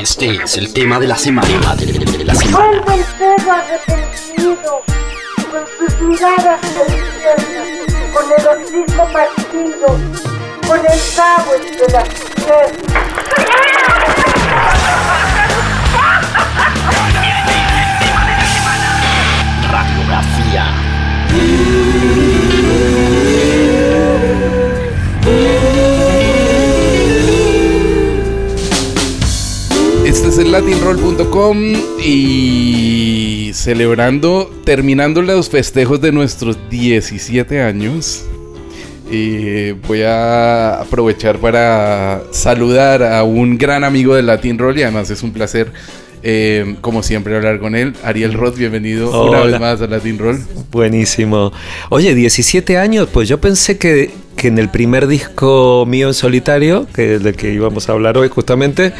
Este es el tema de la semana. De semana. Vuelve el perro arrepentido, con sus miradas infierno, con el hocico partido, con el cabo entre las piernas. Latinroll.com y celebrando, terminando los festejos de nuestros 17 años. Y voy a aprovechar para saludar a un gran amigo de Latin Roll y además es un placer, eh, como siempre, hablar con él. Ariel Roth, bienvenido una vez más a Latin Roll. Buenísimo. Oye, 17 años, pues yo pensé que, que en el primer disco mío en solitario, que es del que íbamos a hablar hoy justamente,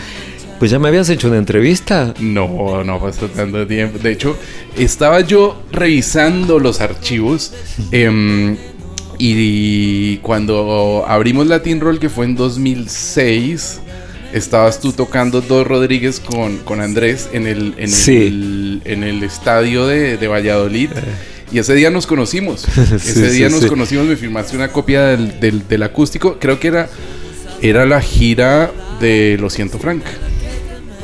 pues ya me habías hecho una entrevista. No, no pasó tanto tiempo. De hecho, estaba yo revisando los archivos. em, y cuando abrimos Latin Roll, que fue en 2006, estabas tú tocando Dos Rodríguez con, con Andrés en el, en Sí. el, en el estadio de, de Valladolid. Y ese día nos conocimos. Sí, ese día sí, nos conocimos, me firmaste una copia del, del, del acústico. Creo que era, era la gira de Lo siento, Frank.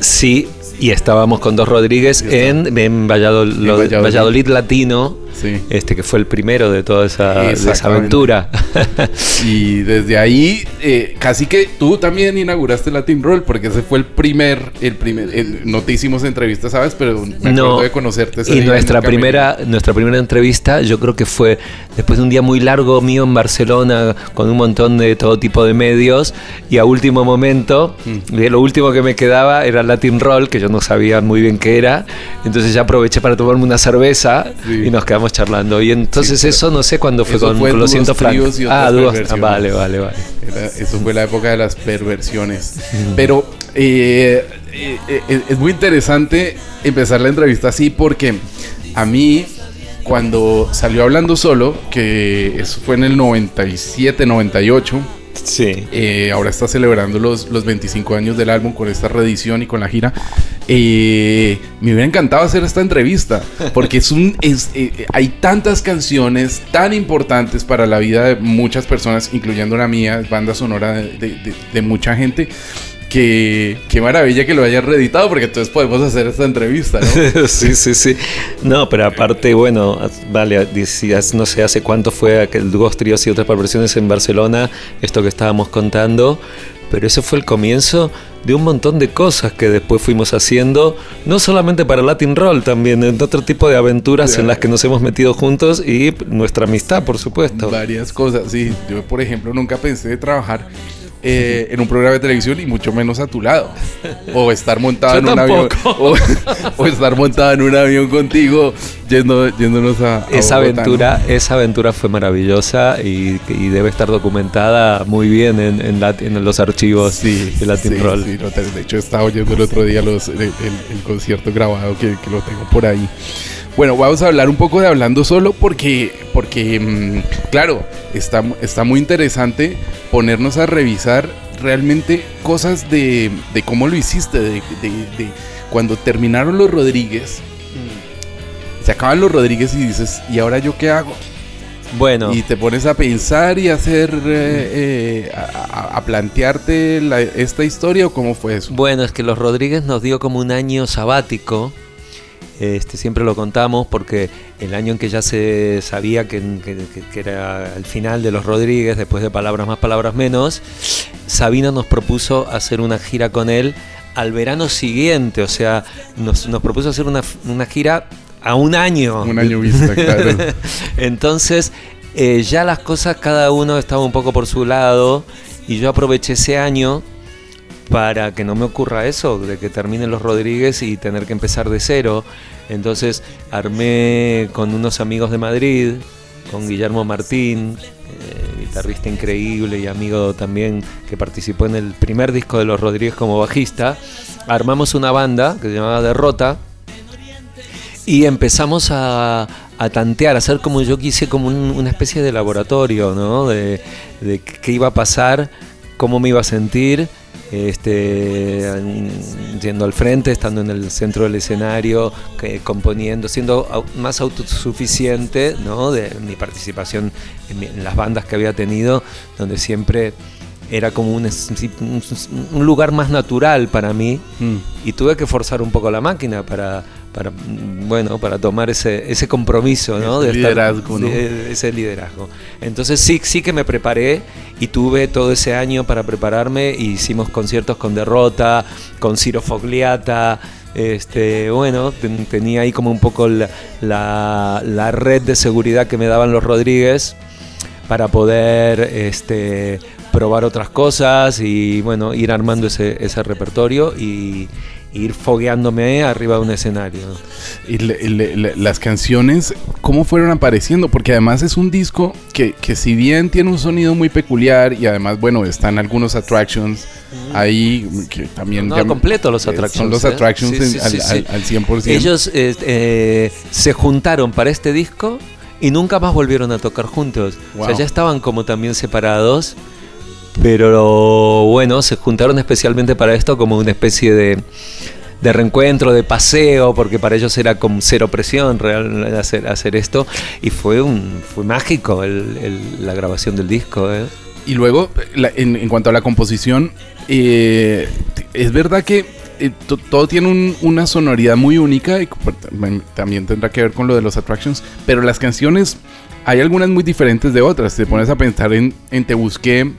Sí, y estábamos con Dos Rodríguez en. Valladolid Latino, Sí. este que fue el primero de toda esa, de esa aventura. Y desde ahí, eh, casi que tú también inauguraste Latin Roll, porque ese fue el primer, el primer, el- no te hicimos entrevista, ¿sabes? Pero me acuerdo de conocerte. ese y día nuestra primera, nuestra primera entrevista, yo creo que fue después de un día muy largo mío en Barcelona, con un montón de todo tipo de medios, y a último momento, Mm. de lo último que me quedaba era Latin Roll, que yo no sabía muy bien qué era, entonces ya aproveché para tomarme una cerveza Sí. y nos quedamos charlando. Y entonces Sí, eso no sé cuándo fue con, fue con Lo Dúos siento Frank. Tríos y Ah, dúos, ah, vale, vale, vale. Era- eso fue la época de las perversiones. Pero eh, eh, eh, es muy interesante empezar la entrevista así porque a mí, cuando salió hablando solo, que eso fue en el 97, 98. Sí. Eh, ahora está celebrando los, los 25 años del álbum con esta reedición y con la gira. Eh, me hubiera encantado hacer esta entrevista porque es un, es, eh, hay tantas canciones tan importantes para la vida de muchas personas, incluyendo la mía, banda sonora de, de- de- de mucha gente. Que qué maravilla que lo hayas reeditado porque entonces podemos hacer esta entrevista, ¿no? sí, sí, sí. No, pero aparte, bueno, vale, decías, no sé hace cuánto fue aquel Dúos, Tríos y otras perversiones en Barcelona, esto que estábamos contando, pero ese fue el comienzo de un montón de cosas que después fuimos haciendo, no solamente para Latin Roll, también en otro tipo de aventuras en las que nos hemos metido juntos y nuestra amistad, por supuesto. Varias cosas, sí. Yo, por ejemplo, nunca pensé de trabajar eh, en un programa de televisión y mucho menos a tu lado. O estar montado en un avión. O, o estar montado en un avión contigo yendo, yéndonos a. a Esa Bogotá, aventura, esa aventura fue maravillosa y, y debe estar documentada muy bien en, en los archivos Sí, de Latin sí, Roll. sí, no, de hecho, estaba oyendo el otro día los, el, el- el concierto grabado que, que lo tengo por ahí. Bueno, vamos a hablar un poco de Hablando Solo porque, porque mm, claro, está, está muy interesante ponernos a revisar realmente cosas de, de cómo lo hiciste, de, de- de cuando terminaron los Rodríguez. Se acaban los Rodríguez y dices, ¿y ahora yo qué hago? Bueno, Y te pones a pensar y a hacer, eh, eh, a plantearte la- esta historia o cómo fue eso. bueno, es que los Rodríguez nos dio como un año sabático. Este, siempre lo contamos porque el año en que ya se sabía que, que- que- que era el final de los Rodríguez, después de Palabras más, Palabras menos, Sabino nos propuso hacer una gira con él al verano siguiente, o sea, nos, nos propuso hacer una, una gira a un año. Un año vista, claro. Entonces, eh, ya las cosas, cada uno estaba un poco por su lado y yo aproveché ese año para que no me ocurra eso, de que terminen los Rodríguez y tener que empezar de cero. Entonces armé con unos amigos de Madrid, con Guillermo Martín, eh, guitarrista increíble y amigo también que participó en el primer disco de los Rodríguez como bajista, armamos una banda que se llamaba Derrota y empezamos a, tantear, a hacer como yo quise, como un- una especie de laboratorio, ¿no? De, de qué iba a pasar, cómo me iba a sentir, este, yendo al frente, estando en el centro del escenario, componiendo, siendo más autosuficiente ¿no? de mi participación en las bandas que había tenido, donde siempre era como un, un- lugar más natural para mí Mm. y tuve que forzar un poco la máquina para, para bueno, para tomar ese, ese compromiso, ¿no? Ese estar- liderazgo, ¿no? de- ese liderazgo. Entonces sí, sí que me preparé y tuve todo ese año para prepararme. e hicimos conciertos con Derrota, con Ciro Fogliata. Este, bueno, ten- tenía ahí como un poco la, la- la red de seguridad que me daban los Rodríguez para poder este, probar otras cosas y bueno, ir armando ese, ese repertorio y ir fogueándome arriba de un escenario. Y le- le- le- las canciones, ¿cómo fueron apareciendo? Porque además es un disco que, que si bien tiene un sonido muy peculiar y además, bueno, están algunos attractions ahí que también... No, ya- completo los eh, attractions. Son los ¿eh? attractions en- sí, al, sí, sí. al- al 100%. Ellos eh, eh, se juntaron para este disco y nunca más volvieron a tocar juntos. O sea, ya estaban como también separados. Pero bueno, se juntaron especialmente para esto como una especie de, de reencuentro, de paseo, porque para ellos era con cero presión real hacer, hacer esto. Y fue un fue mágico el- el- la grabación del disco. ¿eh? Y luego, la- en, en cuanto a la composición, eh, es verdad que eh, to- todo tiene un- una sonoridad muy única y también tendrá que ver con lo de los attractions, pero las canciones, hay algunas muy diferentes de otras. Te pones a pensar en, en Te Busqué,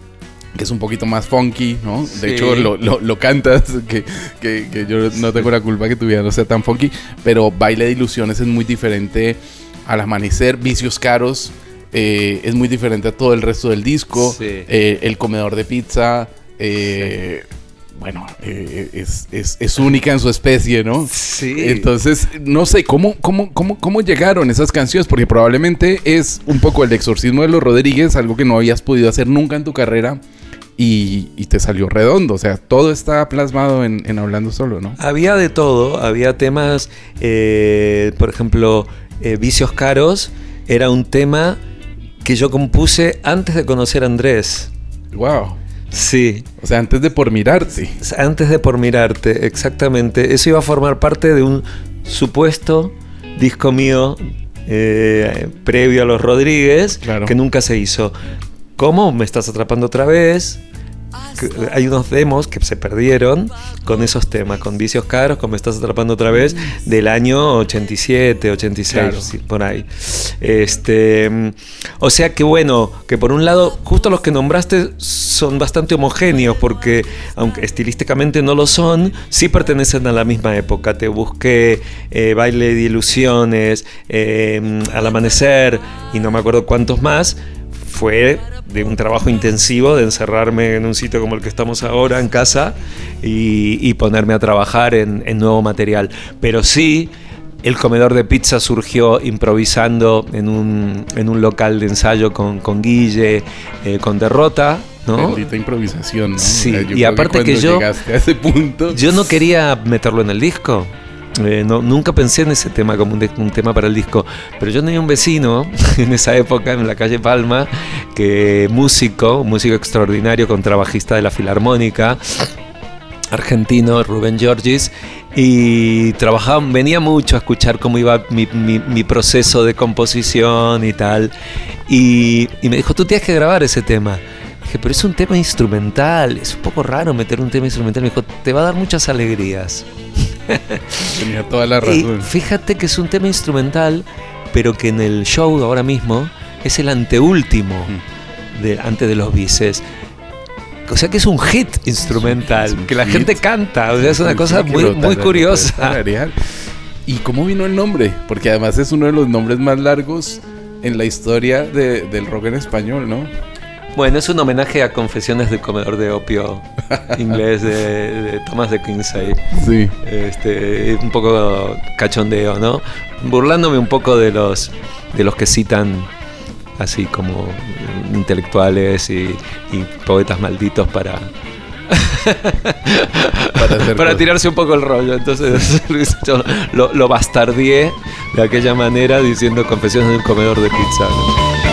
que es un poquito más funky, ¿no? De hecho, lo, lo- lo cantas, que, que- que yo no tengo la culpa que tu vida no sea tan funky, pero Baile de Ilusiones es muy diferente al amanecer, Vicios Caros. eh, es muy diferente a todo el resto del disco. Sí. Eh, el comedor de pizza. eh, Bueno, es, es- es única en su especie, ¿no? Sí. Entonces, no sé, ¿cómo, cómo, cómo, ¿cómo llegaron esas canciones? Porque probablemente es un poco el exorcismo de los Rodríguez, algo que no habías podido hacer nunca en tu carrera y, y te salió redondo. O sea, todo está plasmado en, en Hablando Solo, ¿no? Había de todo, había temas, eh, por ejemplo, eh, Vicios Caros era un tema que yo compuse antes de conocer a Andrés. Wow. Sí, O sea, antes de por mirarte. antes de Por Mirarte, exactamente. Eso iba a formar parte de un supuesto disco mío eh, previo a los Rodríguez, Claro. que nunca se hizo. ¿Cómo? Me estás atrapando otra vez. Hay unos demos que se perdieron con esos temas, con Vicios Caros, con Me Estás Atrapando otra vez, del año 87, 86, Claro. sí, por ahí. Este, o sea que bueno, que por un lado, justo los que nombraste son bastante homogéneos, porque aunque estilísticamente no lo son, sí pertenecen a la misma época. Te busqué eh, Baile de Ilusiones, eh, Al Amanecer, y no me acuerdo cuántos más fue de un trabajo intensivo de encerrarme en un sitio como el que estamos ahora en casa y, y ponerme a trabajar en, en nuevo material. Pero sí, el comedor de pizza surgió improvisando en un, en un local de ensayo con, con Guille, eh, con Derrota. ¿no? Bendita improvisación, ¿no? Sí, yo y aparte que yo- llegaste a ese punto. Yo no quería meterlo en el disco. Eh, no, nunca pensé en ese tema como un, tema para el disco, pero yo tenía un vecino en esa época en la calle Palma, que músico, músico extraordinario, contrabajista de la Filarmónica, argentino, Rubén Giorgis, y trabajaba, venía mucho a escuchar cómo iba mi proceso de composición y tal, y, y me dijo, tú tienes que grabar ese tema. Dije, pero es un tema instrumental, es un poco raro meter un tema instrumental. Me dijo, te va a dar muchas alegrías. Tenía toda la Y razón. fíjate que es un tema instrumental, pero que en el show ahora mismo es el anteúltimo de, antes de los bices. O sea que es un hit instrumental, un que la gente canta. O sea, es una cosa muy, curiosa. ¿Y cómo vino el nombre? Porque además es uno de los nombres más largos en la historia de- del rock en español, ¿no? Bueno, es un homenaje a Confesiones del Comedor de Opio inglés de, de Thomas de Quincey. Sí. este, un poco cachondeo, ¿no? Burlándome un poco de los de los que citan así como intelectuales y, y poetas malditos para Para, tirarse un poco el rollo. Entonces yo lo, lo bastardié de aquella manera diciendo confesiones de un comedor de pizza. ¿no?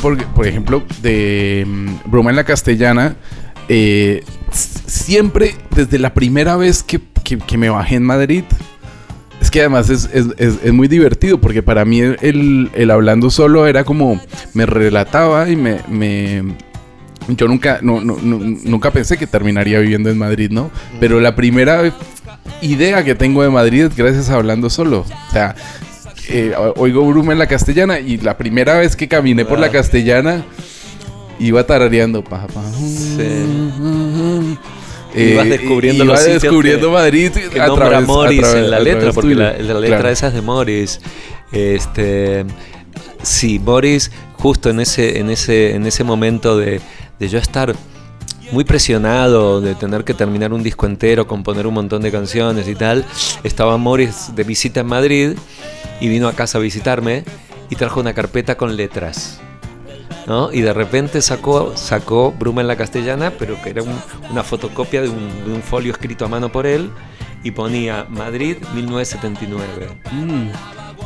Por, por ejemplo de mm, Broma en la Castellana, eh, siempre desde la primera vez que, que- me bajé en Madrid, es que además es, es- es- muy divertido porque para mí el, el hablando solo era como me relataba y me... me- yo nunca, no- no- nunca pensé que terminaría viviendo en Madrid, ¿no? Pero la primera idea que tengo de Madrid es gracias a hablando solo. O sea, eh, oigo Bruma en la castellana y la primera vez que caminé por la Wow. castellana iba tarareando. Pa, pa, Ibas descubriendo iba los descubriendo que- Madrid que a nombra través- a Morris través- en la a letra, porque la, la letra Claro. esa es de Morris. Este, sí, Morris, justo en ese, en ese, en ese momento de, de yo estar muy presionado de tener que terminar un disco entero, componer un montón de canciones y tal, estaba Morris de visita en Madrid y vino a casa a visitarme y trajo una carpeta con letras. ¿no? Y de repente sacó, sacó Bruma en la castellana, pero que era un- una fotocopia de un, de un folio escrito a mano por él, y ponía Madrid 1979, Mm,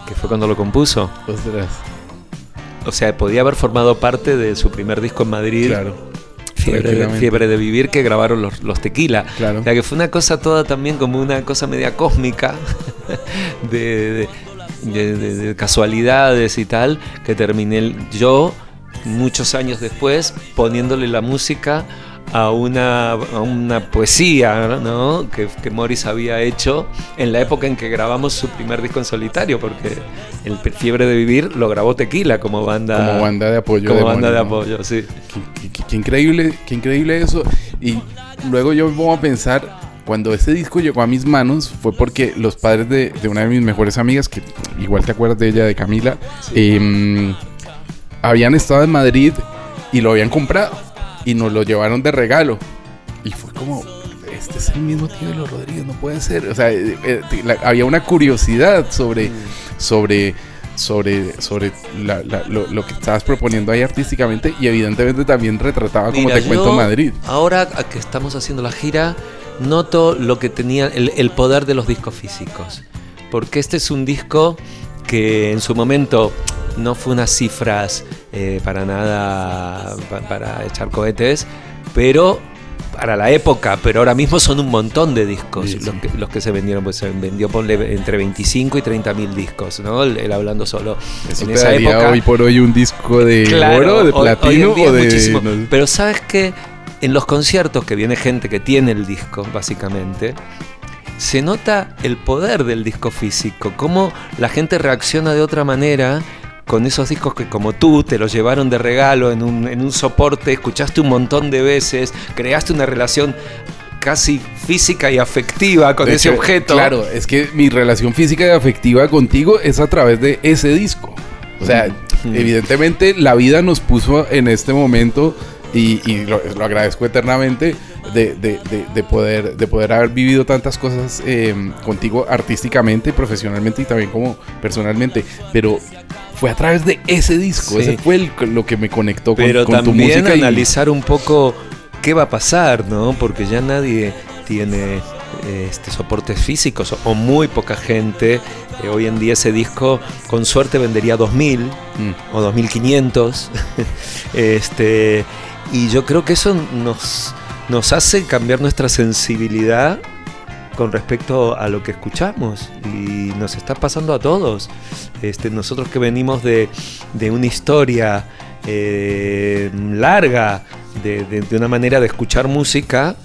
que fue cuando lo compuso. ostras, O sea, podía haber formado parte de su primer disco en Madrid, claro. Fiebre, de, tranquilamente. Fiebre de Vivir, que grabaron los, los Tequila. Claro. O sea, que fue una cosa toda también como una cosa media cósmica de, de- de- de- de casualidades y tal, que terminé yo, muchos años después, poniéndole la música a una, a una poesía ¿no? que, que Morris había hecho en la época en que grabamos su primer disco en solitario, porque el Fiebre de Vivir lo grabó Tequila como banda, Como banda de apoyo. como de banda de apoyo, sí. Qué, qué- qué increíble, qué increíble eso. Y luego yo me pongo a pensar, cuando ese disco llegó a mis manos, fue porque los padres de, de una de mis mejores amigas, que igual te acuerdas de ella, de Camila, em, habían estado en Madrid y lo habían comprado y nos lo llevaron de regalo. Y fue como, este es el mismo tío de los Rodríguez, no puede ser. O sea, eh, eh, la- había una curiosidad sobre, sobre, sobre, sobre la- la- lo, lo que estabas proponiendo ahí artísticamente y evidentemente también retrataba como te cuento Madrid. Ahora que estamos haciendo la gira, noto lo que tenía el, el poder de los discos físicos. Porque este es un disco que en su momento no fue unas cifras eh, para nada pa- para echar cohetes, pero para la época, pero ahora mismo son un montón de discos Sí, sí. Los, que, los que se vendieron, pues se vendió ponle, entre 25 y 30 mil discos, ¿no? El, el hablando solo. Eso en te esa daría época, hoy por hoy un disco de Claro, oro, de hoy- hoy en platino día o de... muchísimo. no. Pero sabes que en los conciertos que viene gente que tiene el disco, básicamente, se nota el poder del disco físico, cómo la gente reacciona de otra manera con esos discos que como tú te los llevaron de regalo en un, en un soporte, escuchaste un montón de veces, creaste una relación casi física y afectiva con De ese hecho, objeto. Claro, es que mi relación física y afectiva contigo es a través de ese disco. O sea, Mm. evidentemente la vida nos puso en este momento y, y lo, lo agradezco eternamente de, de- de- de poder, de poder haber vivido tantas cosas eh, contigo artísticamente, y profesionalmente y también como personalmente. Pero fue a través de ese disco, Sí. ese fue el- lo que me conectó con, pero con tu también música. y- analizar un poco qué va a pasar, ¿no? Porque ya nadie tiene este, soportes físicos o, muy poca gente. Eh, hoy en día ese disco con suerte vendería 2000 Mm. o 2500. este, y yo creo que eso nos, nos hace cambiar nuestra sensibilidad con respecto a lo que escuchamos y nos está pasando a todos. Este, nosotros que venimos de, de una historia eh, larga, de, de- de una manera de escuchar música,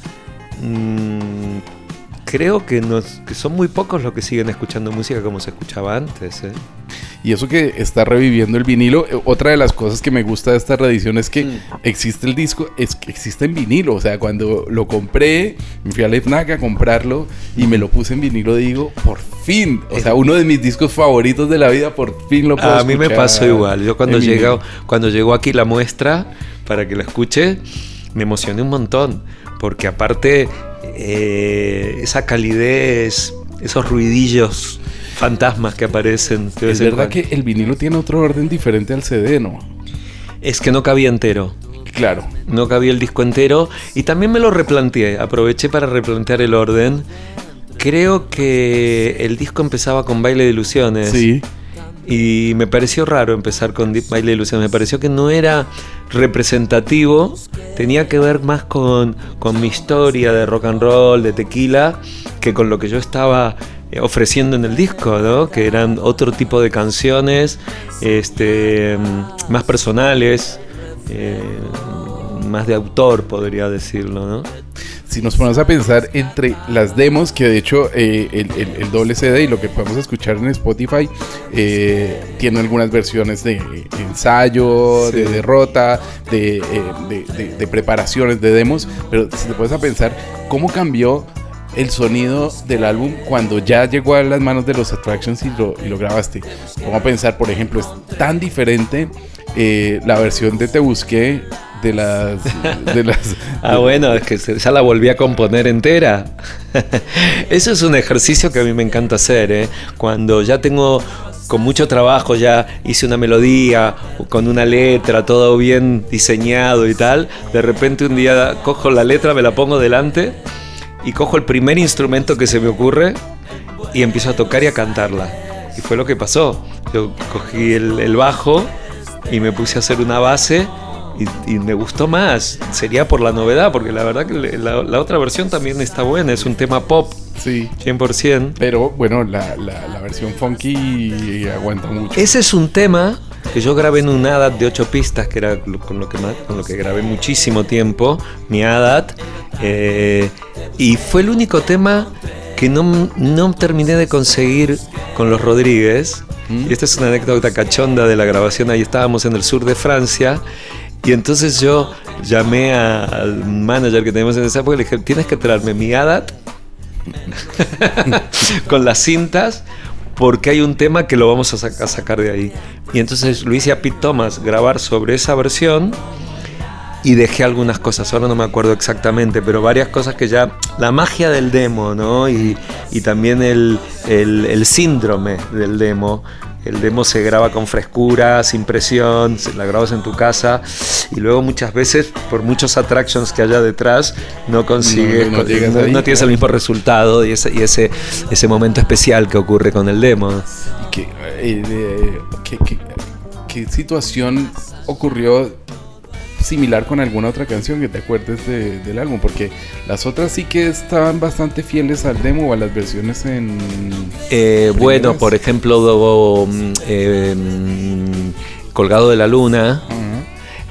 mm, creo que, nos, que son muy pocos los que siguen escuchando música como se escuchaba antes. ¿eh? Y eso que está reviviendo el vinilo, eh, otra de las cosas que me gusta de esta reedición es que Mm. existe el disco, es que existe en vinilo. O sea, cuando lo compré, me fui a la FNAC a comprarlo y me lo puse en vinilo, digo, por fin. O sea, uno de mis discos favoritos de la vida, por fin lo puedo A mí me pasó igual. Yo cuando llegó, cuando llegó aquí la muestra para que la escuche, me emocioné un montón. Porque aparte, eh, esa calidez, esos ruidillos fantasmas que aparecen. de Es verdad que el vinilo tiene otro orden diferente al CD, ¿no? Es que no cabía entero. Claro. No cabía el disco entero. Y también me lo replanteé. Aproveché para replantear el orden. Creo que el disco empezaba con Baile de Ilusiones. Sí. Y me pareció raro empezar con Deep Baile de Ilusiones. Me pareció que no era representativo. Tenía que ver más con, con mi historia de rock and roll, de tequila, que con lo que yo estaba eh, ofreciendo en el disco, ¿no? Que eran otro tipo de canciones, este, más personales, eh, más de autor, podría decirlo, ¿no? Si nos ponemos a pensar entre las demos, que de hecho eh, el, el- el doble CD y lo que podemos escuchar en Spotify eh, tiene algunas versiones de ensayo, Sí. de derrota, de, eh, de- de- de preparaciones de demos, pero si te pones a pensar cómo cambió el sonido del álbum cuando ya llegó a las manos de los Attractions y lo, y lo grabaste. Vamos a pensar, por ejemplo, es tan diferente eh, la versión de Te Busqué de las... De las Ah, bueno, es que ya la volví a componer entera. Eso es un ejercicio que a mí me encanta hacer, ¿eh? Cuando ya tengo con mucho trabajo, ya hice una melodía, con una letra, todo bien diseñado y tal, de repente un día cojo la letra, me la pongo delante y cojo el primer instrumento que se me ocurre y empiezo a tocar y a cantarla. Y fue lo que pasó. Yo cogí el, el bajo y me puse a hacer una base y, y me gustó más. Sería por la novedad, porque la verdad que la, la otra versión también está buena, es un tema pop, sí. 100%. Pero bueno, la, la, la versión funky aguanta mucho. Ese es un tema que yo grabé en un ADAT de 8 pistas, que era con lo que, más- con lo que grabé muchísimo tiempo, mi ADAT. eh, y fue el único tema que no, no terminé de conseguir con los Rodríguez. Mm. Y esta es una anécdota cachonda de la grabación. Ahí estábamos en el sur de Francia. Y entonces yo llamé al manager que teníamos en esa época y le dije, tienes que traerme mi ADAT con las cintas porque hay un tema que lo vamos a, sac- a sacar de ahí. Y entonces lo hice a Pete Thomas grabar sobre esa versión y dejé algunas cosas, ahora no me acuerdo exactamente, pero varias cosas que ya, la magia del demo, ¿no? Y, y también el- el síndrome del demo. El demo se graba con frescura, sin presión, se- la grabas en tu casa y luego muchas veces, por muchos attractions que haya detrás, no consigues, No, no llegas ahí, no tienes el mismo resultado y ese, y ese, ese momento especial que ocurre con el demo. ¿Y qué, eh, eh, qué- qué- qué situación ocurrió similar con alguna otra canción que te acuerdes de- del álbum? Porque las otras sí que estaban bastante fieles al demo o a las versiones en... Eh, bueno, por ejemplo, eh, Colgado de la Luna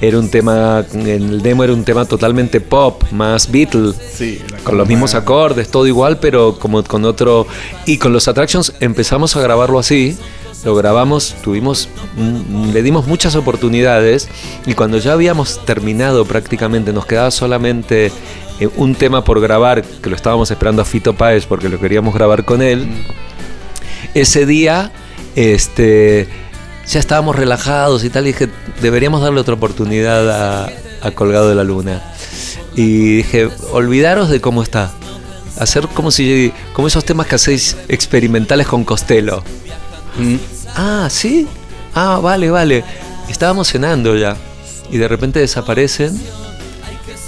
era un tema, en el demo era un tema totalmente pop, más Beatle. Sí, Con los mismos acordes, todo igual, pero como con otro. Y con los Attractions empezamos a grabarlo así. Lo grabamos, tuvimos, mm, le dimos muchas oportunidades y cuando ya habíamos terminado prácticamente, nos quedaba solamente eh, un tema por grabar, que lo estábamos esperando a Fito Páez porque lo queríamos grabar con él. Ese día, este, ya estábamos relajados y tal, y dije, deberíamos darle otra oportunidad a, a Colgado de la Luna. Y dije, olvidaros de cómo está. Hacer como si como esos temas que hacéis experimentales con Costello. Mm. Ah, ¿sí? Ah, vale, vale. Estábamos cenando ya. Y de repente desaparecen.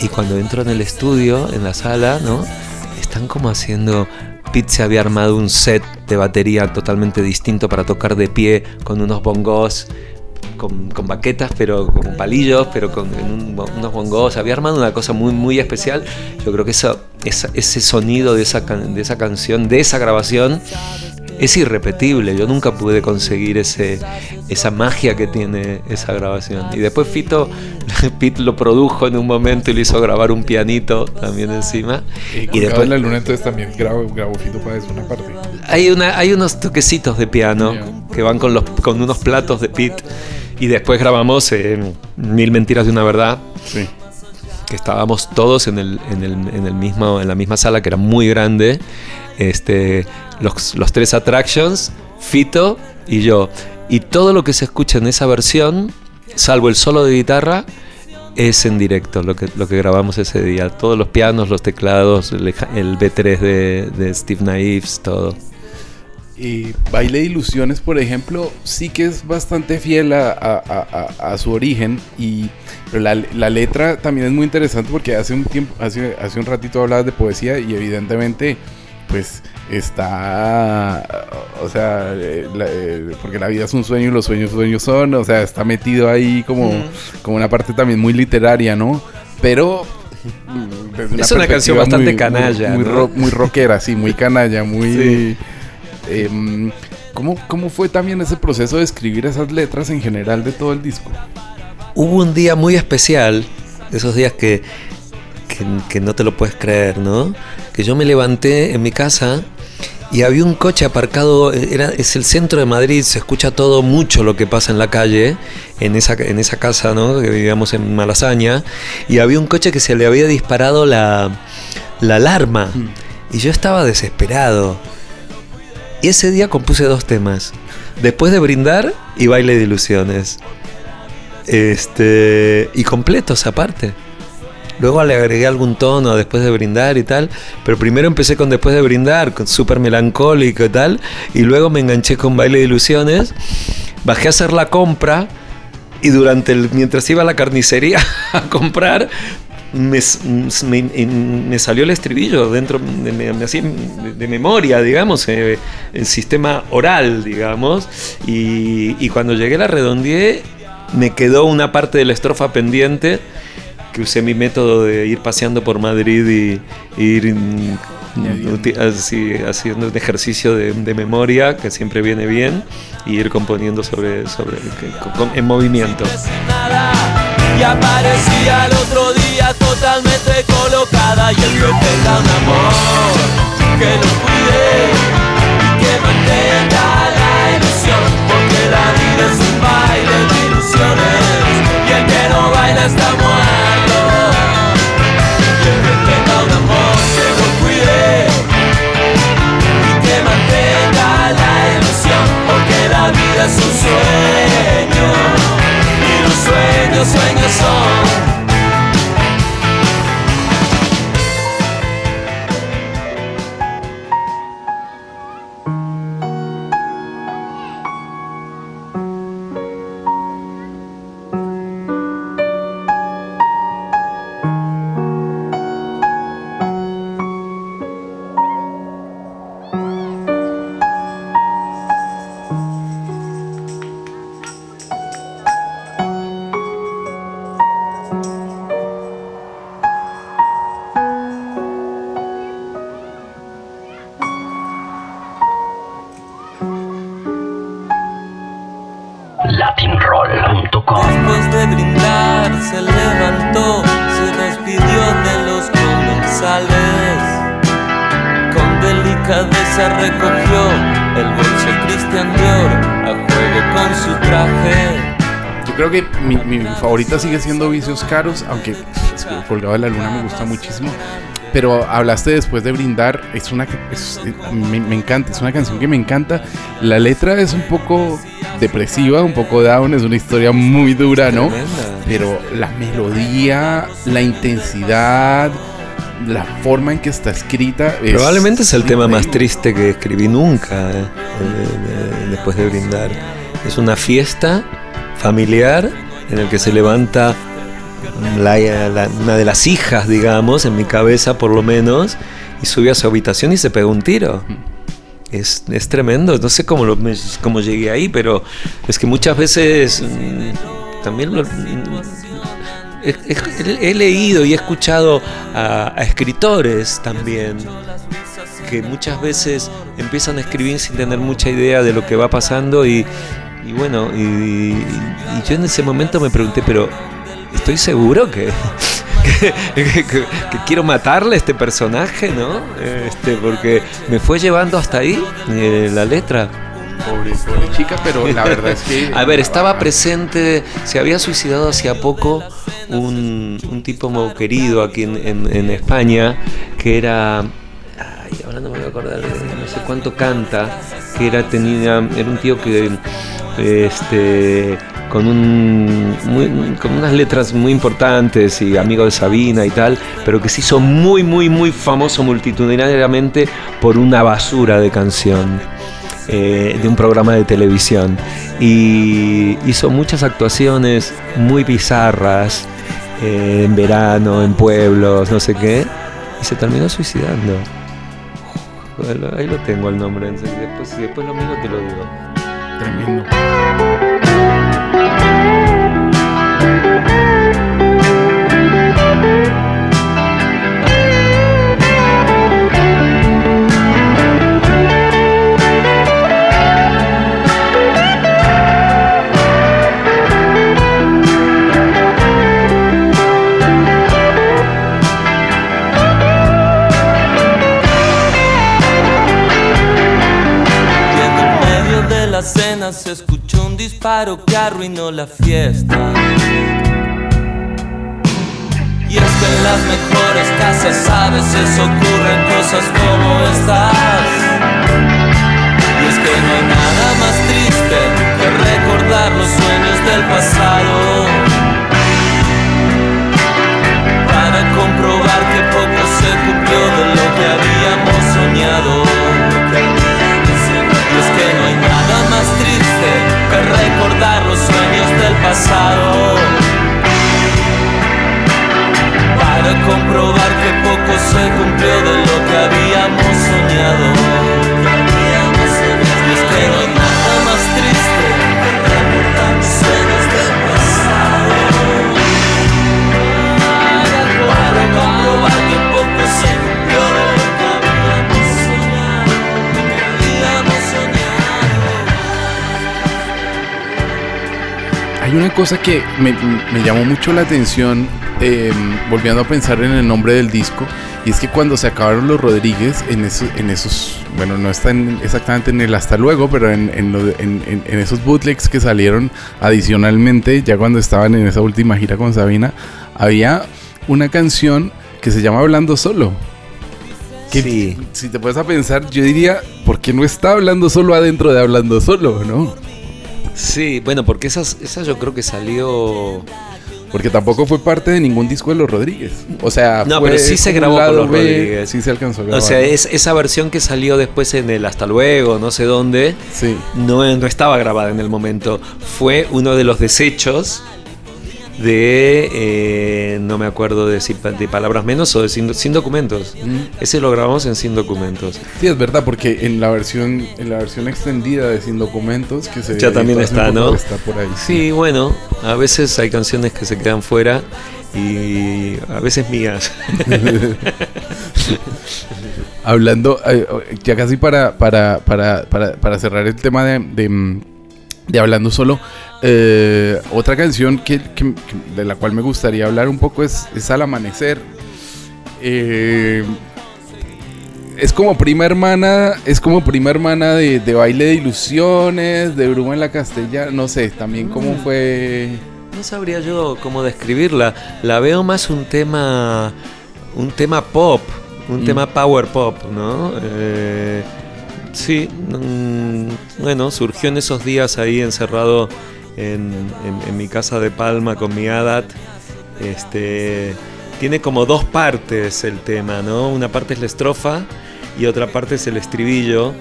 Y cuando entro en el estudio, en la sala, ¿no? Están como haciendo... Pete se había armado un set de batería totalmente distinto para tocar de pie con unos bongos, con, con baquetas, pero con palillos, pero con unos bongos. Había armado una cosa muy, muy especial. Yo creo que eso, esa- ese sonido de esa, de esa canción, de esa grabación, es irrepetible. Yo nunca pude conseguir ese, esa magia que tiene esa grabación. Y después Fito, Pete lo produjo en un momento y le hizo grabar un pianito también encima. Y, Y después la luna entonces también grabó, grabó Fito Páez una parte. hay, una, hay unos toquecitos de piano que van con, los, con unos platos de Pete. Y después grabamos eh, Mil Mentiras de una Verdad, Sí. Estábamos todos en, el, en, el, en, el mismo, en la misma sala, que era muy grande. Este, los, los tres attractions, Fito y yo. Y todo lo que se escucha en esa versión, salvo el solo de guitarra, es en directo lo que, lo que grabamos ese día. Todos los pianos, los teclados, el, el B3 de, de Steve Naives, todo. Y Baile de Ilusiones, por ejemplo, sí que es bastante fiel a, a- a- a- a su origen. Y pero la, la letra también es muy interesante porque hace un tiempo, hace, hace un ratito hablabas de poesía y evidentemente pues está, o sea, la- porque la vida es un sueño y los sueños sueños son, o sea, está metido ahí como, como una parte también muy literaria, ¿no? Pero... Es una canción bastante muy- canalla, Muy, ¿no? ro- muy rockera, sí, muy canalla, muy... Sí. Em, ¿cómo, ¿Cómo fue también ese proceso de escribir esas letras en general de todo el disco? Hubo un día muy especial, esos días que, que, que no te lo puedes creer, ¿no? Que yo me levanté en mi casa y había un coche aparcado, era, es el centro de Madrid, se escucha todo mucho lo que pasa en la calle, en esa, en esa casa, ¿no? Que vivíamos en Malasaña, y había un coche que se le había disparado la, la alarma, y yo estaba desesperado. Y ese día compuse dos temas, después de brindar y baile de ilusiones. Este. Y completos aparte. Luego le agregué algún tono después de brindar y tal. Pero primero empecé con después de brindar, súper melancólico y tal. Y luego me enganché con baile de ilusiones. Bajé a hacer la compra. Y durante el. mientras iba a la carnicería a comprar. Me, me- me salió el estribillo dentro de, me- me- así, de- de memoria, digamos, eh, el sistema oral, digamos, y, y cuando llegué la redondeé, me quedó una parte de la estrofa pendiente que usé mi método de ir paseando por Madrid y, y ir así, haciendo un ejercicio de, de memoria que siempre viene bien y ir componiendo sobre, sobre en movimiento. nada y aparecía el otro día totalmente colocada y el que tenga un amor que lo cuide y que mantenga la ilusión porque la vida es un baile de ilusiones y el que no baila está muerto. Y el que tenga un amor que lo cuide y que mantenga la ilusión porque la vida es un sueño y los sueños sueños son mi favorita sigue siendo Vicios Caros, aunque Colgado de la Luna me gusta muchísimo. Pero hablaste después de brindar, es una es- me, me encanta, es una canción que me encanta. La letra es un poco depresiva, un poco down, es una historia muy dura, ¿no? Pero la melodía, la intensidad, la forma en que está escrita. es Probablemente es el tema más triste que escribí nunca eh, de- de- después de brindar. Es una fiesta familiar en el que se levanta una de las hijas, digamos, en mi cabeza por lo menos, y sube a su habitación y se pega un tiro. Es, es tremendo, no sé cómo, lo, cómo llegué ahí, pero es que muchas veces mm, también he leído y he escuchado a, a escritores también que muchas veces empiezan a escribir sin tener mucha idea de lo que va pasando y, y bueno, y, y yo en ese momento me pregunté, pero estoy seguro que, que, que- que- que quiero matarle a este personaje, ¿no? Este, porque me fue llevando hasta ahí eh, la letra. Pobre, pobre chica, pero la verdad es que. A ver, estaba presente, se había suicidado hacía poco un, un tipo muy querido aquí en, en- en España, que era, ay, ahora no me voy a acordar, de no sé cuánto canta, que era, tenía, era un tío que, este, con, un, muy- con unas letras muy importantes y amigo de Sabina y tal, pero que se hizo muy, muy, muy famoso multitudinariamente por una basura de canción eh, de un programa de televisión y hizo muchas actuaciones muy bizarras eh, en verano, en pueblos, no sé qué, y se terminó suicidando. Ahí lo tengo el nombre. Después, si después lo miro te lo digo. Tremendo. Se escuchó un disparo que arruinó la fiesta. Y es que en las mejores casas a veces ocurren cosas como estas. Y es que no hay nada más triste que recordar los sueños del pasado. Para comprobar que poco se cumplió de lo que habíamos soñado. Para comprobar que poco se cumplió de lo que habíamos soñado. Cosa que me, me llamó mucho la atención, eh, volviendo a pensar en el nombre del disco, y es que cuando se acabaron los Rodríguez, en, eso- en esos, bueno, no están exactamente en el hasta luego, pero en, en lo de- en- en- en esos bootlegs que salieron adicionalmente, ya cuando estaban en esa última gira con Sabina, había una canción que se llama Hablando Solo. Que Sí. si te puedes a pensar, yo diría, ¿por qué no está hablando solo adentro de Hablando Solo, no? Sí, bueno, porque esa, esa yo creo que salió. Porque tampoco fue parte de ningún disco de los Rodríguez. O sea, No, fue pero sí se grabó con los B, Rodríguez. Sí se alcanzó a grabar. O sea, es, esa versión que salió después en el Hasta luego, no sé dónde, Sí. no, no estaba grabada en el momento. Fue uno de los desechos de. eh, no me acuerdo de, si- de palabras menos o de sin, sin documentos. Ese lo grabamos en sin documentos. Sí, es verdad, porque en la versión en la versión extendida de Sin Documentos, que se Ya también está, ¿no? Está por ahí. Sí, bueno, a veces hay canciones que se quedan fuera y a veces mías. Hablando, eh, ya casi para, para, para, para, para cerrar el tema de, de, mm, de Hablando Solo, eh, otra canción que, que- que- de la cual me gustaría hablar un poco es, es Al Amanecer. Eh, es como prima hermana, es como prima hermana de, de Baile de Ilusiones, de Bruma en la Castellana, no sé, también cómo Mm. fue... No sabría yo cómo describirla. La veo más un tema, un tema pop, un Mm. tema power pop, ¿no? Eh, sí, mm, bueno, surgió en esos días ahí encerrado en, en- en mi casa de Palma con mi Adat. Este, tiene como dos partes el tema, ¿no? Una parte es la estrofa y otra parte es el estribillo,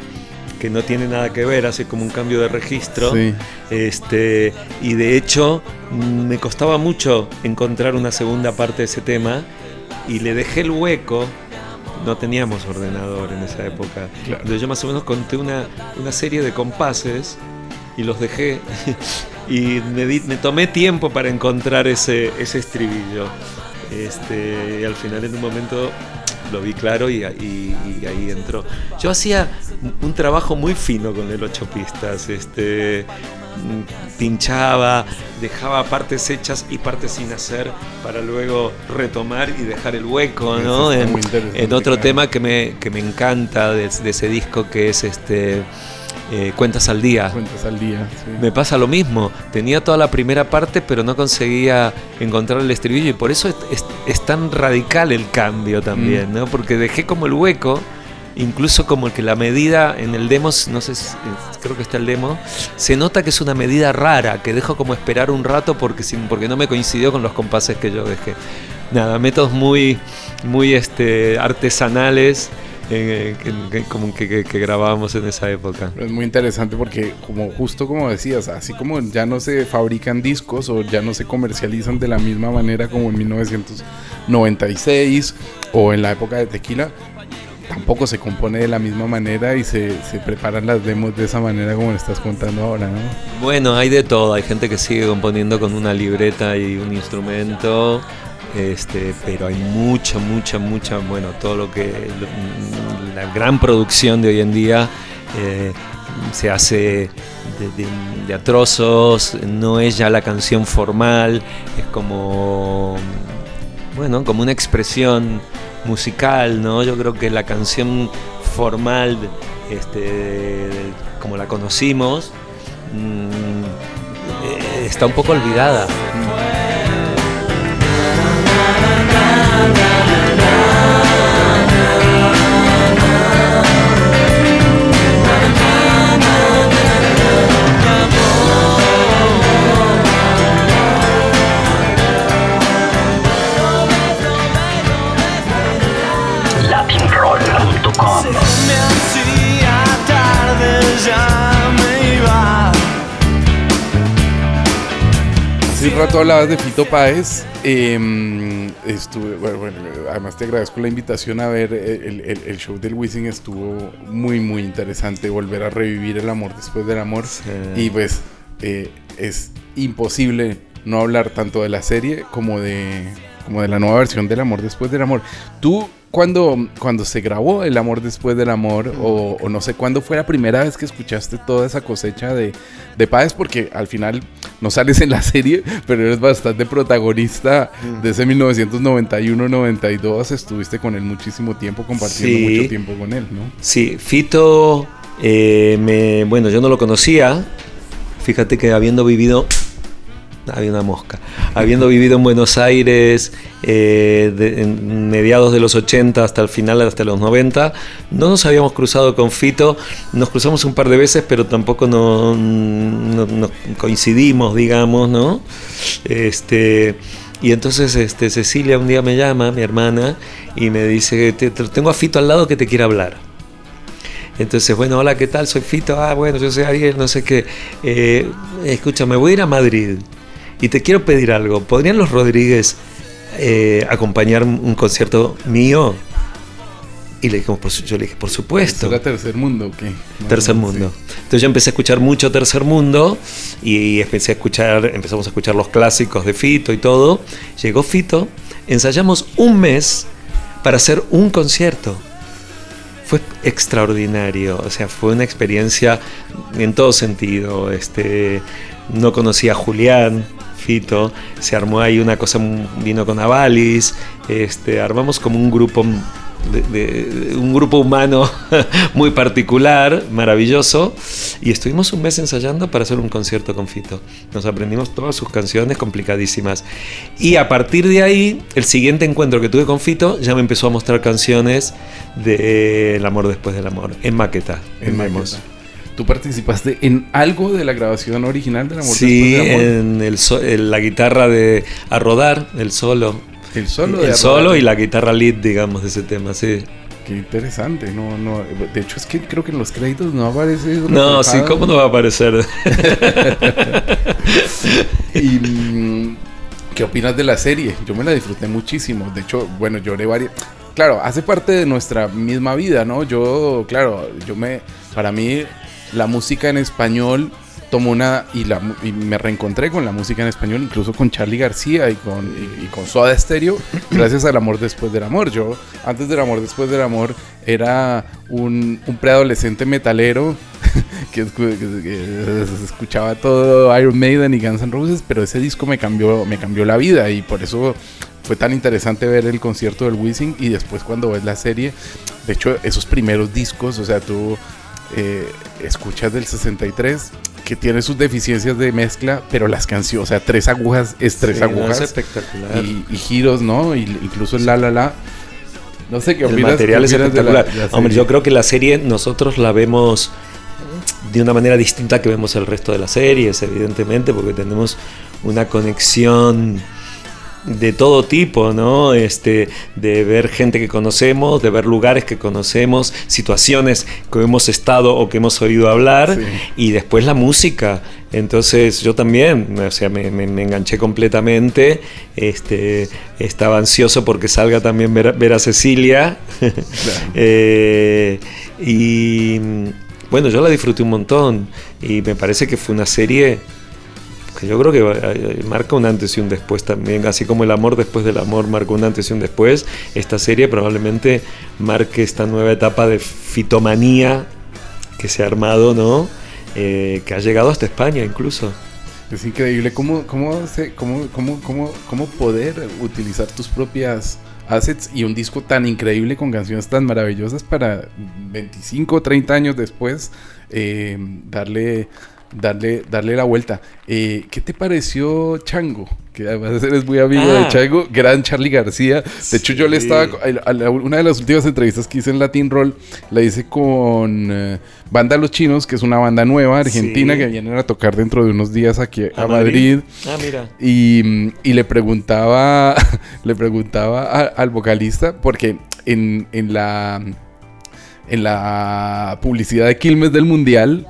que no tiene nada que ver, hace como un cambio de registro. Sí. Este, y de hecho me costaba mucho encontrar una segunda parte de ese tema y le dejé el hueco. No teníamos ordenador en esa época. Claro. Entonces yo más o menos conté una, una serie de compases y los dejé y me, di- me tomé tiempo para encontrar ese, ese estribillo. Este, y al final en un momento lo vi claro y, y- y ahí entró. Yo hacía un trabajo muy fino con el ocho pistas. Este, pinchaba, dejaba partes hechas y partes sin hacer para luego retomar y dejar el hueco, ¿no? En, otro claro. tema que me, que me encanta de, de ese disco que es este eh, Cuentas al Día. Cuentas al día. sí. Me pasa lo mismo. Tenía toda la primera parte, pero no conseguía encontrar el estribillo y por eso es, es- es tan radical el cambio también, ¿no? Porque dejé como el hueco, incluso como que la medida en el demo, no sé, si- creo que está el demo, se nota que es una medida rara, que dejo como esperar un rato porque, porque no me coincidió con los compases que yo dejé. Nada, métodos muy, muy este, artesanales. eh, que, como que- que grabábamos en esa época. Es muy interesante porque, como justo como decías, así como ya no se fabrican discos o ya no se comercializan de la misma manera como en 1996 o en la época de Tequila, tampoco se compone de la misma manera y se, preparan las demos de esa manera como le estás contando ahora, ¿no? Bueno, hay de todo. Hay gente que sigue componiendo con una libreta y un instrumento. Este, pero hay mucha, mucha, mucha, bueno, todo lo que, lo- la gran producción de hoy en día eh, se hace de, de- no es ya la canción formal, es como, bueno, como una expresión musical, ¿no? Yo creo que la canción formal, este, como la conocimos, mm, eh, está un poco olvidada. Iba. Hace un rato hablabas de Fito Páez. eh, estuve, bueno, bueno, además te agradezco la invitación a ver el, el- el show del Wizzing. Estuvo muy, muy interesante volver a revivir el amor después del amor. Y pues eh, es imposible no hablar tanto de la serie como de, como de la nueva versión del amor después del amor. Tú, cuando, cuando se grabó El amor después del amor, o, o no sé cuándo fue la primera vez que escuchaste toda esa cosecha de, de Páez, porque al final no sales en la serie, pero eres bastante protagonista de ese 1991-92. Estuviste con él muchísimo tiempo, compartiendo Sí. mucho tiempo con él, ¿no? Sí, Fito, eh, me, bueno, yo no lo conocía. Fíjate que habiendo vivido, había una mosca, habiendo vivido en Buenos Aires eh, mediados de los 80 hasta el final, hasta los 90, no nos habíamos cruzado con Fito. Nos cruzamos un par de veces, pero tampoco no, no- no coincidimos, digamos, ¿no? Este. Y entonces este, Cecilia un día me llama, mi hermana, y me dice, "Te- te- tengo a Fito al lado que te quiere hablar. Entonces, bueno, hola, ¿qué tal? Soy Fito. Ah, bueno, yo soy Ariel, no sé qué. Eh, escúchame, voy a ir a Madrid y te quiero pedir algo. ¿Podrían los Rodríguez eh, acompañar un concierto mío? Y le dijimos, por su- yo le dije, por supuesto. ¿Esto era Tercer Mundo o qué? No, Tercer no Mundo. Entonces yo empecé a escuchar mucho Tercer Mundo y empecé a escuchar, empezamos a escuchar los clásicos de Fito y todo. Llegó Fito, ensayamos un mes para hacer un concierto. Fue extraordinario, o sea, fue una experiencia en todo sentido. Este, no conocía a Julián, Fito, se armó ahí una cosa, vino con Avalis, este, armamos como un grupo de- de- un grupo humano muy particular, maravilloso, y estuvimos un mes ensayando para hacer un concierto con Fito. Nos aprendimos todas sus canciones complicadísimas. Y a partir de ahí, el siguiente encuentro que tuve con Fito ya me empezó a mostrar canciones de El amor después del amor, en maqueta. En Memos. maqueta. ¿Tú participaste en algo de la grabación original del amor Sí, del amor? en el so- en la guitarra de A Rodar, el solo. El solo de el solo y la guitarra lead, digamos, de ese tema, sí. Qué interesante, no, no. De hecho, es que creo que en los créditos no aparece. No, sí. ¿cómo no va a aparecer? Y, mm, ¿Qué opinas de la serie? Yo me la disfruté muchísimo. De hecho, bueno, lloré varias. Claro, hace parte de nuestra misma vida, ¿no? Yo, claro, yo me. Para mí, la música en español tomó una. Y, la, mu- y me reencontré con la música en español, incluso con Charlie García y con, y, y con Soda Stereo, gracias al amor después del amor. Yo, antes del amor después del amor, era un, un preadolescente metalero que, escu- que- que escuchaba todo Iron Maiden y Guns N' Roses, pero ese disco me cambió, me cambió la vida y por eso fue tan interesante ver el concierto del Wizzing y después cuando ves la serie, de hecho esos primeros discos, o sea, tú eh, escuchas del 63 que tiene sus deficiencias de mezcla, pero las canciones, o sea, tres agujas es tres Sí, no, agujas es espectacular. y, y giros, ¿no? Y, incluso el la la la. No sé qué el opinas. material qué es opinas de la- espectacular. la Hombre, yo creo que la serie nosotros la vemos de una manera distinta que vemos el resto de las series, evidentemente, porque tenemos una conexión de todo tipo, ¿no? Este, de ver gente que conocemos, de ver lugares que conocemos, situaciones que hemos estado o que hemos oído hablar, Sí. y después la música. Entonces yo también, o sea, me, me- me enganché completamente. Este, estaba ansioso porque salga también ver, a- ver a Cecilia. Eh, y bueno, yo la disfruté un montón. Y me parece que fue una serie que yo creo que eh, marca un antes y un después también, así como el amor después del amor marcó un antes y un después, esta serie probablemente marque esta nueva etapa de fitomanía que se ha armado, ¿no? Eh, que ha llegado hasta España incluso. Es increíble cómo, cómo, cómo, cómo, cómo, cómo poder utilizar tus propias assets y un disco tan increíble con canciones tan maravillosas para 25 o 30 años después eh, darle, darle, darle la vuelta. Eh, ¿Qué te pareció Chango? Que además eres muy amigo de Ah. Chango, gran Charlie García. De hecho, yo le estaba. a la- una de las últimas entrevistas que hice en Latin Roll la hice con eh, Banda Los Chinos, que es una banda nueva argentina Sí. que vienen a tocar dentro de unos días aquí a, ¿A Madrid. Madrid? Ah, mira. Y, y le preguntaba, le preguntaba a- al vocalista, porque en, en la en la publicidad de Quilmes del Mundial,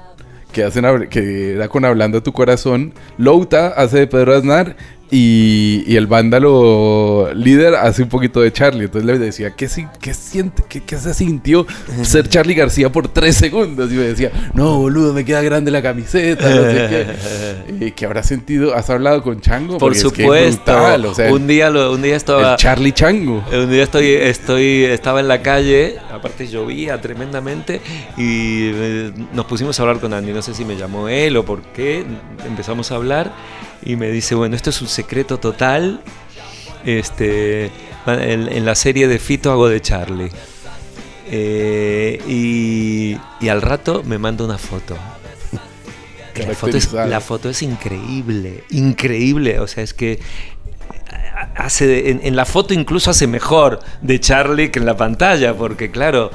que hacen que era con Hablando a tu corazón, Louta hace de Pedro Aznar y, y el vándalo líder hace un poquito de Charlie. Entonces le decía, ¿qué, qué siente, qué, qué se sintió ser Charlie García por tres segundos? Y me decía, no, boludo, me queda grande la camiseta, no sé qué. Eh, ¿Qué habrá sentido? ¿Has hablado con Chango? Por Porque es que es supuesto. brutal, o sea, un día lo- un día el estaba Charlie Chango. Un día estoy, estoy, estaba en la calle, aparte llovía tremendamente y eh, nos pusimos a hablar con Andy. No sé si me llamó él o por qué. Empezamos a hablar y me dice, bueno, esto es un secreto total. Este, en, en la serie de Fito hago de Charlie. Eh, y, y al rato me manda una foto. La foto, es, Caracterizada. la foto es increíble, increíble. O sea, es que hace en, en la foto incluso hace mejor de Charlie que en la pantalla, porque claro,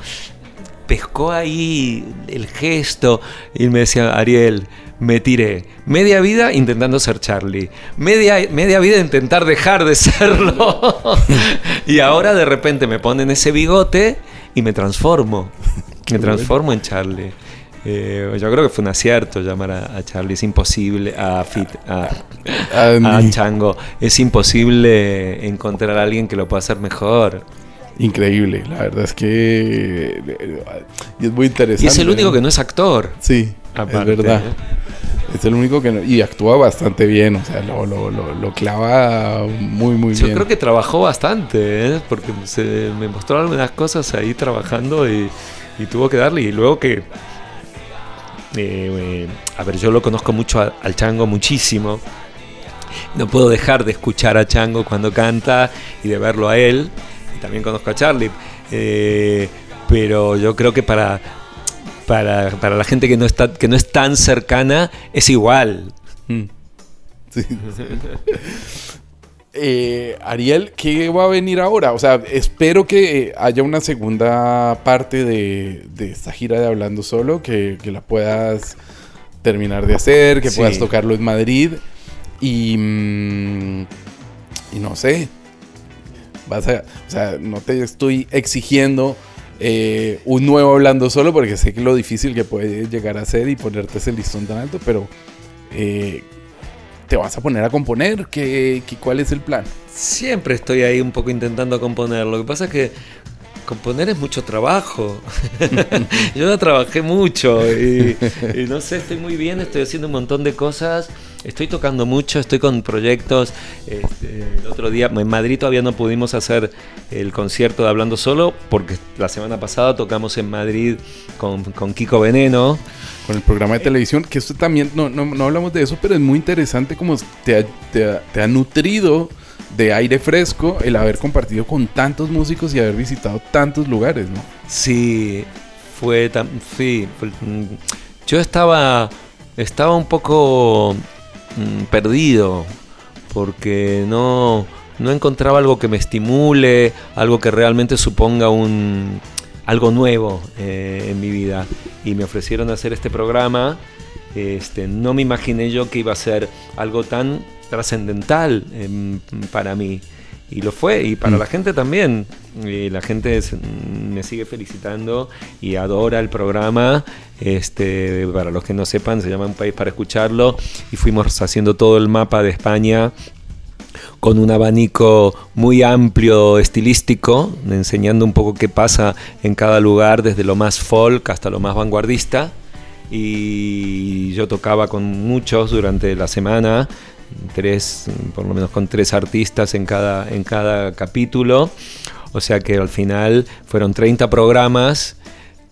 pescó ahí el gesto y me decía, Ariel, me tiré media vida intentando ser Charlie, media, media vida intentar dejar de serlo, y ahora de repente me ponen ese bigote y me transformo, me transformo en Charlie. Eh, yo creo que fue un acierto llamar a, a Charlie, es imposible, a Fit, a, Chango, es imposible encontrar a alguien que lo pueda hacer mejor. Increíble, la verdad es que eh, y es muy interesante. Y es el único que no es actor. Sí, Aparte, es verdad. ¿eh? Es el único que no- y actúa bastante bien, o sea, lo, lo, lo, lo clava muy muy Yo bien. creo que trabajó bastante, ¿eh? porque se me mostró algunas cosas ahí trabajando y, y tuvo que darle. Y luego que. eh, eh, a ver, yo lo conozco mucho a- al Chango, muchísimo. No puedo dejar de escuchar a Chango cuando canta y de verlo a él. Y también conozco a Charlie. Eh, pero yo creo que para, para, para la gente que no, está, que no es tan cercana, es igual. Mm. Sí. Eh, Ariel, ¿qué va a venir ahora? O sea, espero que eh, haya una segunda parte de, de esta gira de Hablando Solo, que, que la puedas terminar de hacer, que Sí. puedas tocarlo en Madrid. Y, mm, y no sé, vas a, o sea, no te estoy exigiendo eh, un nuevo Hablando Solo, porque sé que lo difícil que puede llegar a ser y ponerte ese listón tan alto, pero... eh, te vas a poner a componer? ¿Qué, qué, cuál es el plan? Siempre estoy ahí un poco intentando componer. Lo que pasa es que componer es mucho trabajo. Yo ya trabajé mucho y, y no sé, estoy muy bien, estoy haciendo un montón de cosas. Estoy tocando mucho, estoy con proyectos. Este, el otro día en Madrid todavía no pudimos hacer el concierto de Hablando Solo porque la semana pasada tocamos en Madrid con, con Kiko Veneno. Con el programa de televisión, que esto también, no, no, no hablamos de eso, pero es muy interesante como te ha, te ha- te ha nutrido de aire fresco el haber compartido con tantos músicos y haber visitado tantos lugares, ¿no? Sí, fue tan. Sí, fue- mm, yo estaba. Estaba un poco mm, perdido. Porque no. No encontraba algo que me estimule, algo que realmente suponga un. algo nuevo eh, en mi vida. Y me ofrecieron hacer este programa. Este, no me imaginé yo que iba a ser algo tan trascendental em, para mí. Y lo fue, y para Mm. la gente también. Y la gente es- me sigue felicitando y adora el programa. Este, para los que no sepan, se llama Un País para Escucharlo. Y fuimos haciendo todo el mapa de España con un abanico muy amplio estilístico, enseñando un poco qué pasa en cada lugar, desde lo más folk hasta lo más vanguardista. Y yo tocaba con muchos durante la semana, tres, por lo menos con tres artistas en cada, en cada capítulo. O sea que al final fueron 30 programas,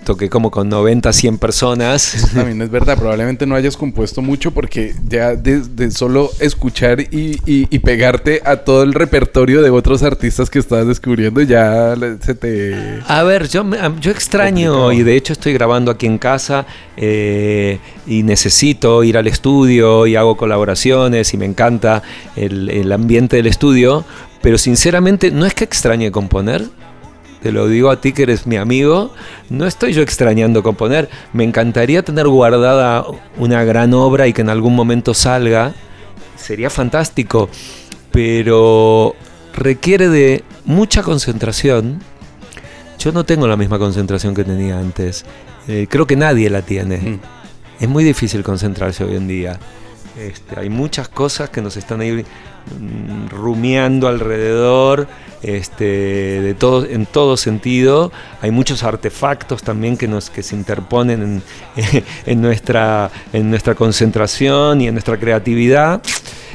toqué como con 90, 100 personas. También es verdad, probablemente no hayas compuesto mucho porque ya de, de solo escuchar y, y- y pegarte a todo el repertorio de otros artistas que estás descubriendo, ya se te... A ver, yo, yo extraño Complicado. y de hecho estoy grabando aquí en casa eh, y necesito ir al estudio y hago colaboraciones y me encanta el, el ambiente del estudio, pero sinceramente no es que extrañe componer. Te lo digo a ti que eres mi amigo, no estoy yo extrañando componer. Me encantaría tener guardada una gran obra y que en algún momento salga. Sería fantástico, pero requiere de mucha concentración. Yo no tengo la misma concentración que tenía antes. Eh, creo que nadie la tiene. Mm. Es muy difícil concentrarse hoy en día. Este, hay muchas cosas que nos están ahí rumiando alrededor, este, de en todo sentido. Hay muchos artefactos también que, nos, que se interponen en, en nuestra, en nuestra concentración y en nuestra creatividad.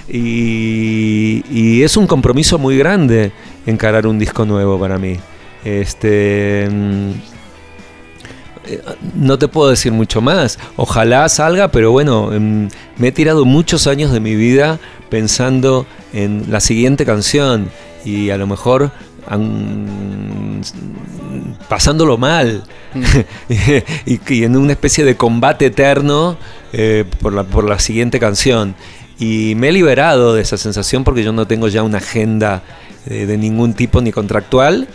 Y, y es un compromiso muy grande encarar un disco nuevo para mí. Este, mm, no te puedo decir mucho más. Ojalá salga, pero bueno, em, me he tirado muchos años de mi vida pensando en la siguiente canción y a lo mejor pasándolo mal y, y en una especie de combate eterno eh, por, la, por la siguiente canción. Y me he liberado de esa sensación porque yo no tengo ya una agenda eh, de ningún tipo ni contractual.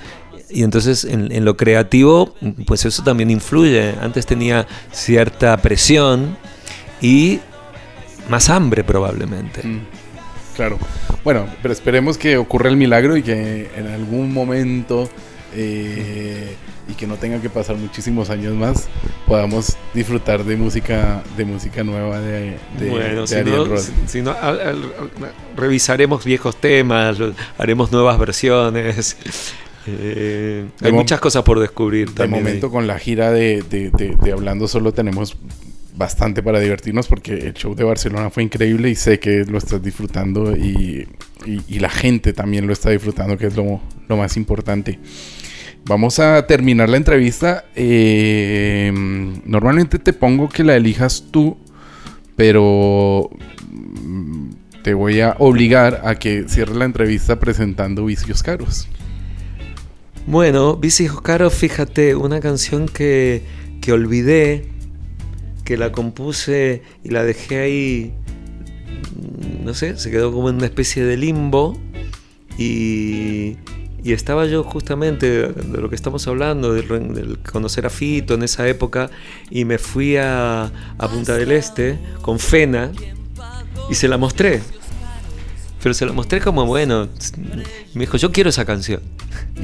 Y entonces en, en lo creativo, pues eso también influye. Antes tenía cierta presión y más hambre probablemente. Mm, Claro. Bueno, pero esperemos que ocurra el milagro y que en algún momento eh, y que no tenga que pasar muchísimos años más podamos disfrutar de música de música nueva de, de, bueno, de si Ariel no, si- al- al- revisaremos viejos temas, haremos nuevas versiones. Eh, De hay muchas cosas por descubrir De también. momento ahí. con la gira de, de- de- de Hablando Solo tenemos bastante para divertirnos porque el show de Barcelona fue increíble y sé que lo estás disfrutando y, y- y la gente también lo está disfrutando, que es lo, lo más importante. Vamos a terminar la entrevista. Eh, normalmente te pongo que la elijas tú, pero mm, te voy a obligar a que cierres la entrevista presentando Vicios Caros. Bueno, Bici Oscaro, fíjate, una canción que, que olvidé, que la compuse y la dejé ahí, mm, no sé, se quedó como en una especie de limbo y, y estaba yo justamente de lo que estamos hablando, del conocer a Fito en esa época y me fui a, a Punta del Este con Fena y se la mostré. Pero se la mostré como, bueno, me dijo, yo quiero esa canción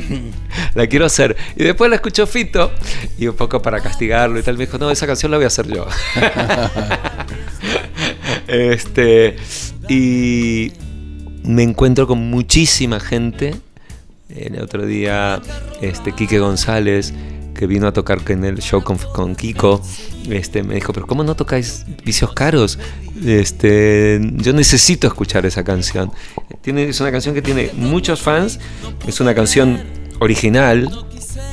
la quiero hacer. Y después la escuchó Fito y un poco para castigarlo y tal. Me dijo, no, esa canción la voy a hacer yo. este, y me encuentro con muchísima gente. El otro día, este, Quique González, que vino a tocar en el show con, con Kiko, este, me dijo, pero ¿cómo no tocáis vicios caros? Este, yo necesito escuchar esa canción. Tiene, es una canción que tiene muchos fans, es una canción original,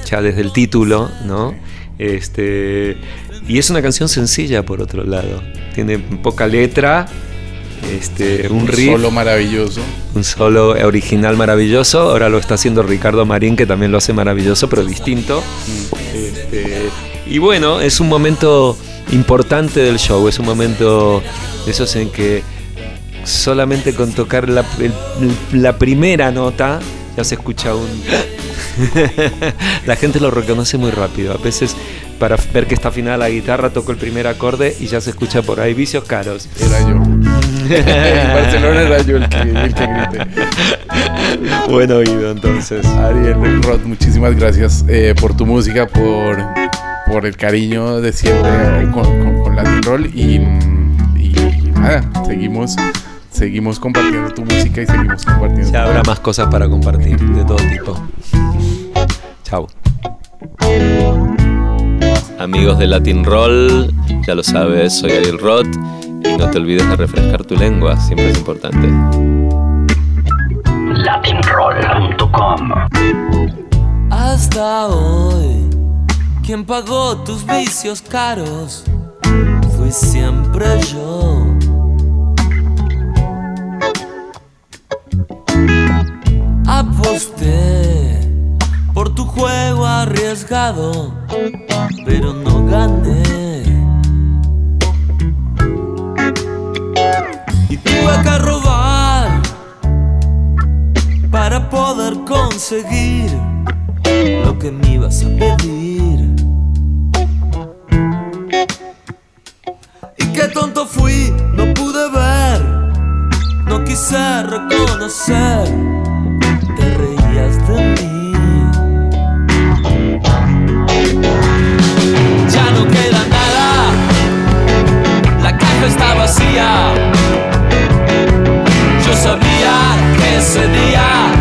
ya desde el título, ¿no? Este, y es una canción sencilla por otro lado. Tiene poca letra, este, un riff, Solo maravilloso. un solo original maravilloso. Ahora lo está haciendo Ricardo Marín, que también lo hace maravilloso, pero distinto. Este, y bueno, es un momento importante del show, es un momento de esos en que solamente con tocar la, el- la primera nota ya se escucha un... la gente lo reconoce muy rápido. A veces para ver que está afinada la guitarra, toco el primer acorde y ya se escucha por ahí vicios caros. Era yo. En Barcelona era yo el que, el que grité. Buen oído, entonces. Ariel Rod, muchísimas gracias eh, por tu música, por, por el cariño de siempre con, con, con Latin Roll y, y nada, seguimos, seguimos compartiendo tu música y seguimos compartiendo. Ya habrá más cosas para compartir de todo tipo. Chao. Amigos de Latin Roll, ya lo sabes, soy Ariel Roth y no te olvides de refrescar tu lengua, siempre es importante. Latinroll.com Hasta hoy, quien pagó tus vicios caros fui siempre yo. Aposté por tu juego arriesgado, pero no gané. Robar para poder conseguir lo que me ibas a pedir. Y qué tonto fui, no pude ver, no quise reconocer, te reías de mí. Ya no queda nada, la caja está vacía. Que